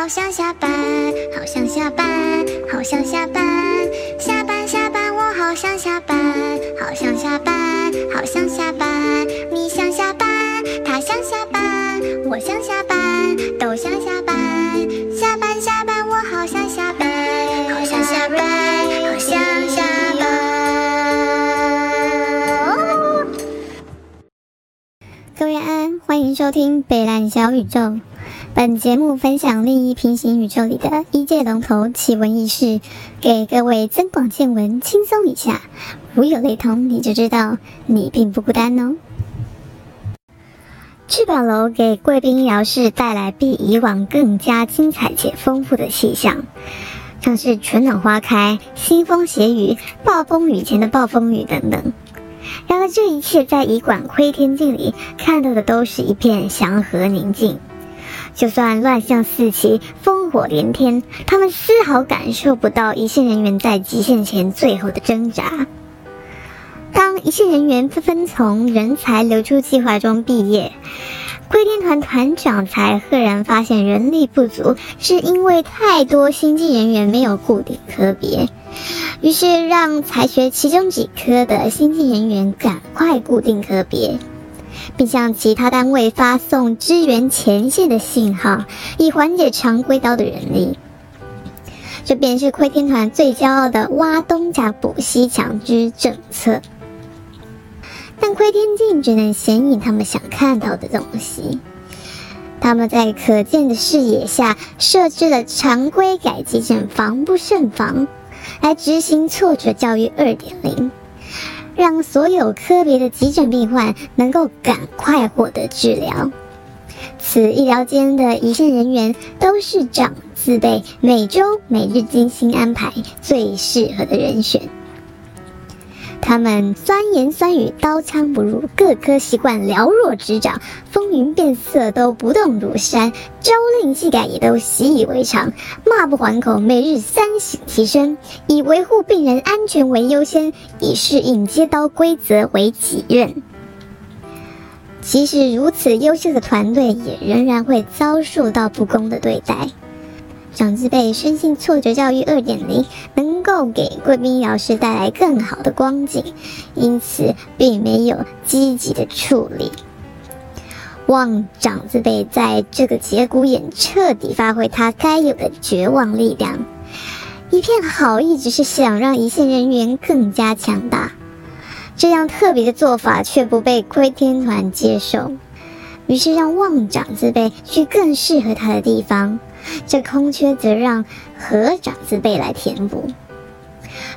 好想下班，好想下班，好想下班，下班下班，我好想下班，好想下班，好想下班。你想下班，他想下班，我想下班，都想下各位安，欢迎收听北蓝小宇宙。本节目分享另一平行宇宙里的一界龙头奇闻异事，给各位增广见闻，轻松一下。如有雷同，你就知道你并不孤单哦。聚宝楼给贵宾医疗室带来比以往更加精彩且丰富的气象，像是春暖花开、腥风血雨、暴风雨前的暴风雨等等。然而，这一切在医馆窥天镜里看到的都是一片祥和宁静。就算乱象四起、烽火连天，他们丝毫感受不到一线人员在极限前最后的挣扎。当一线人员纷纷从人才流出计划中毕业，窥天团团长才赫然发现人力不足，是因为太多新进人员没有固定科别，于是让才学其中几科的新进人员赶快固定科别。并向其他单位发送支援前线的信号，以缓解常规刀的人力。这便是窥天团最骄傲的“挖东家补西墙”之政策。但窥天镜只能显影他们想看到的东西。他们在可见的视野下设置了常规改机阵防不胜防，来执行挫折教育二点零。让所有科别的急诊病患能够赶快获得治疗。此医疗间的一线人员都是长自备每周每日精心安排最适合的人选。他们酸言酸语，刀枪不入，各科习惯了若指掌，风云变色都不动如山，朝令夕改也都习以为常，骂不还口，每日三省提升，以维护病人安全为优先，以适应接刀规则为己任。即使如此优秀的团队，也仍然会遭受到不公的对待。长字辈深信挫折教育二点零能够给贵宾医疗室带来更好的光景，因此并没有积极的处理。望长字辈在这个节骨眼彻底发挥他该有的绝望力量。一片好意只是想让一线人员更加强大，这样特别的做法却不被窥天团接受，于是让望长字辈去更适合他的地方。这空缺则让合长自辈来填补。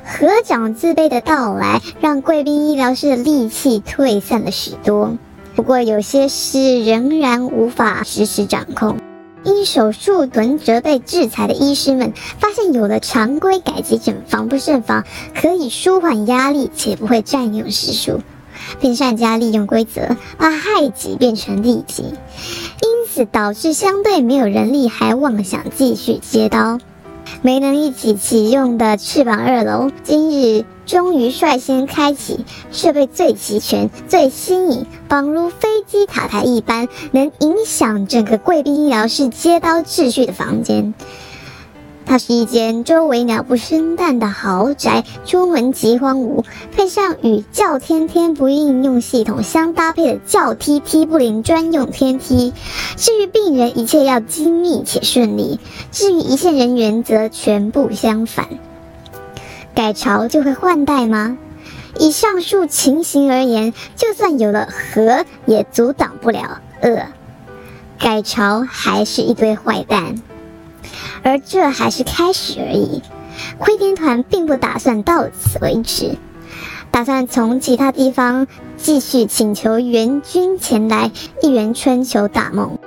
合掌自卑的到来，让贵宾医疗室的戾气退散了许多。不过，有些事仍然无法实时掌控。因手术臀折被制裁的医师们，发现有了常规改急诊防不胜防，可以舒缓压力且不会占用时数，并善加利用规则，把害己变成利己。因此导致相对没有人力，还妄想继续接刀，没能一起启用的翅膀二楼，今日终于率先开启设备最齐全、最新颖，仿如飞机塔台一般，能影响整个贵宾医疗室接刀秩序的房间。它是一间周围鸟不生蛋的豪宅，出门即荒芜，配上与叫天天不应用系统相搭配的叫梯梯不灵专用天梯。至于病人，一切要精密且顺利；至于一线人员，则全部相反。改朝就会换代吗？以上述情形而言，就算有了和，也阻挡不了恶。改朝还是一堆坏蛋。而这还是开始而已，灰天团并不打算到此为止，打算从其他地方继续请求援军前来一圆春秋大梦。